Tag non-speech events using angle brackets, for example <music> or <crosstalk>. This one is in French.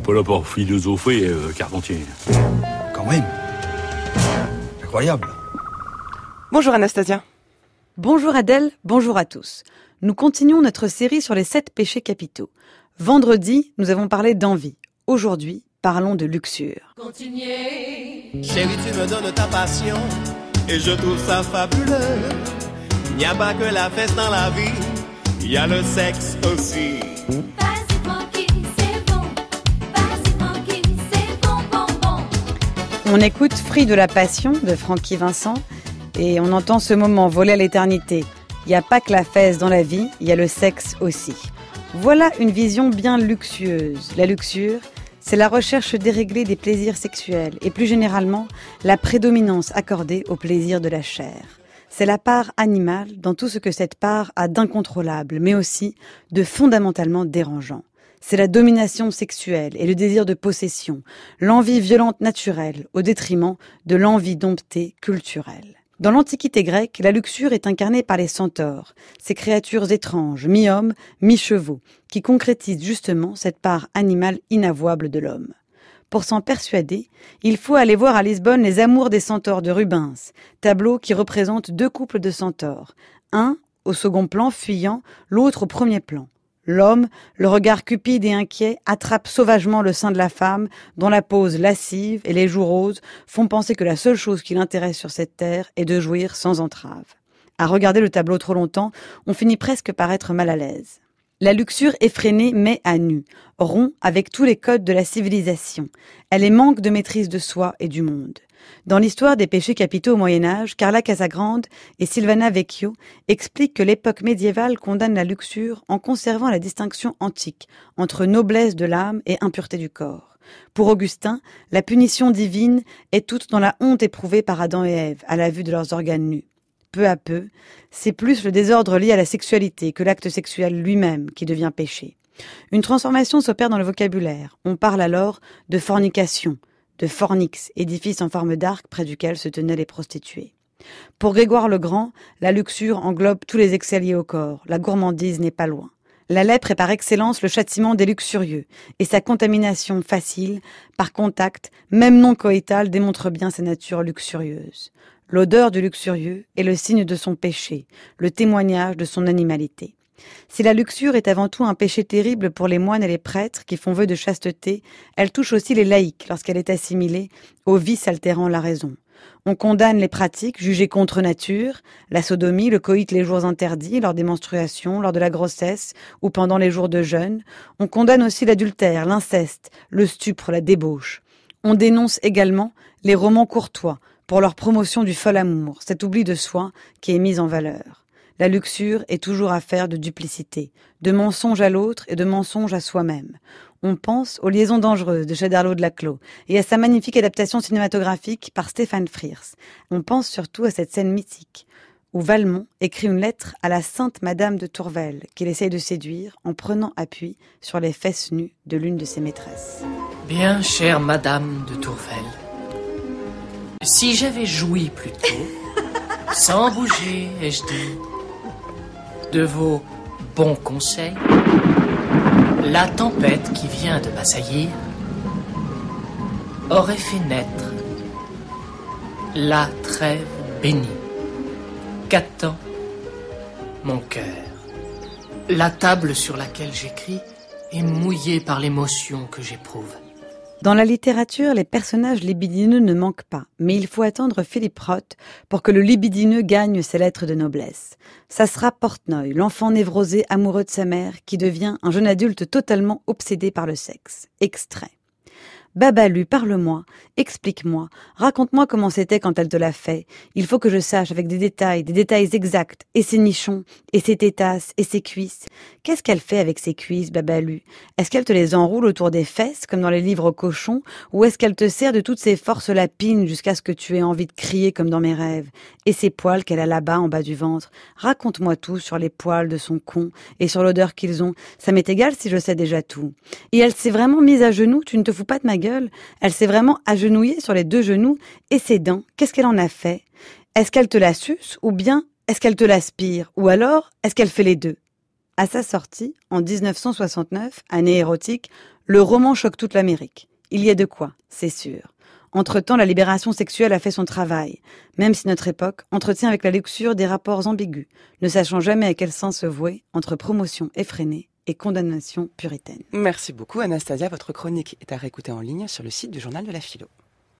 n'est pas là pour philosopher, euh, Carpentier. Quand même. Incroyable. Bonjour Anastasia. Bonjour Adèle, bonjour à tous. Nous continuons notre série sur les sept péchés capitaux. Vendredi, nous avons parlé d'envie. Aujourd'hui, parlons de luxure. Continuez. Chérie, tu me donnes ta passion et je trouve ça fabuleux. Il n'y a pas que la fête dans la vie, il y a le sexe aussi. On écoute Fruit de la Passion de Francky Vincent et on entend ce moment voler à l'éternité. Il n'y a pas que la fesse dans la vie, il y a le sexe aussi. Voilà une vision bien luxueuse. La luxure, c'est la recherche déréglée des plaisirs sexuels et plus généralement la prédominance accordée au plaisir de la chair. C'est la part animale dans tout ce que cette part a d'incontrôlable, mais aussi de fondamentalement dérangeant. C'est la domination sexuelle et le désir de possession, l'envie violente naturelle au détriment de l'envie domptée culturelle. Dans l'Antiquité grecque, la luxure est incarnée par les centaures, ces créatures étranges, mi-hommes, mi-chevaux, qui concrétisent justement cette part animale inavouable de l'homme. Pour s'en persuader, il faut aller voir à Lisbonne les Amours des centaures de Rubens, tableau qui représente deux couples de centaures, un au second plan fuyant, l'autre au premier plan. L'homme, le regard cupide et inquiet, attrape sauvagement le sein de la femme, dont la pose lascive et les joues roses font penser que la seule chose qui l'intéresse sur cette terre est de jouir sans entrave. À regarder le tableau trop longtemps, on finit presque par être mal à l'aise. La luxure effrénée met à nu, rompt avec tous les codes de la civilisation. Elle est manque de maîtrise de soi et du monde. Dans l'histoire des péchés capitaux au Moyen Âge, Carla Casagrande et Silvana Vecchio expliquent que l'époque médiévale condamne la luxure en conservant la distinction antique entre noblesse de l'âme et impureté du corps. Pour Augustin, la punition divine est toute dans la honte éprouvée par Adam et Ève à la vue de leurs organes nus. Peu à peu, c'est plus le désordre lié à la sexualité que l'acte sexuel lui-même qui devient péché. Une transformation s'opère dans le vocabulaire. On parle alors de fornication, de fornix, édifice en forme d'arc près duquel se tenaient les prostituées. Pour Grégoire le Grand, la luxure englobe tous les excès au corps. La gourmandise n'est pas loin. La lèpre est par excellence le châtiment des luxurieux, et sa contamination facile, par contact, même non coïtal, démontre bien sa nature luxurieuse. L'odeur du luxurieux est le signe de son péché, le témoignage de son animalité. Si la luxure est avant tout un péché terrible pour les moines et les prêtres qui font vœu de chasteté, elle touche aussi les laïcs lorsqu'elle est assimilée au vice altérant la raison. On condamne les pratiques jugées contre nature, la sodomie, le coït les jours interdits, lors des menstruations, lors de la grossesse ou pendant les jours de jeûne. On condamne aussi l'adultère, l'inceste, le stupre, la débauche. On dénonce également les romans courtois, pour leur promotion du fol amour, cet oubli de soi qui est mis en valeur. La luxure est toujours affaire de duplicité, de mensonge à l'autre et de mensonge à soi-même. On pense aux liaisons dangereuses de Chederlo de Laclos et à sa magnifique adaptation cinématographique par Stéphane Frears. On pense surtout à cette scène mythique où Valmont écrit une lettre à la sainte Madame de Tourvel qu'il essaye de séduire en prenant appui sur les fesses nues de l'une de ses maîtresses. Bien chère Madame de Tourvel, si j'avais joui plus tôt, <laughs> sans bouger, ai-je dit, de vos bons conseils, la tempête qui vient de m'assaillir aurait fait naître la trêve bénie qu'attend mon cœur? La table sur laquelle j'écris est mouillée par l'émotion que j'éprouve. Dans la littérature, les personnages libidineux ne manquent pas, mais il faut attendre Philippe Roth pour que le libidineux gagne ses lettres de noblesse. Ça sera Portnoy, l'enfant névrosé amoureux de sa mère, qui devient un jeune adulte totalement obsédé par le sexe. Extrait. Babalu, parle-moi, explique-moi, raconte-moi comment c'était quand elle te l'a fait. Il faut que je sache avec des détails, des détails exacts, et ses nichons, et ses tétasses, et ses cuisses. Qu'est-ce qu'elle fait avec ses cuisses, Babalu? Est-ce qu'elle te les enroule autour des fesses, comme dans les livres cochons, ou est-ce qu'elle te sert de toutes ses forces lapines jusqu'à ce que tu aies envie de crier comme dans mes rêves? Et ces poils qu'elle a là-bas en bas du ventre? Raconte-moi tout sur les poils de son con, et sur l'odeur qu'ils ont. Ça m'est égal si je sais déjà tout. Et elle s'est vraiment mise à genoux, tu ne te fous pas de ma Elle s'est vraiment agenouillée sur les deux genoux, et ses dents, qu'est-ce qu'elle en a fait? Est-ce qu'elle te la suce, ou bien est-ce qu'elle te l'aspire, ou alors est-ce qu'elle fait les deux? À sa sortie, en 1969, année érotique, le roman choque toute l'Amérique. Il y a de quoi, c'est sûr. Entre-temps, la libération sexuelle a fait son travail, même si notre époque entretient avec la lecture des rapports ambigus, ne sachant jamais à quel sens se vouer entre promotion effrénée et condamnation puritaine. Merci beaucoup Anastasia. Votre chronique est à réécouter en ligne sur le site du journal de la philo.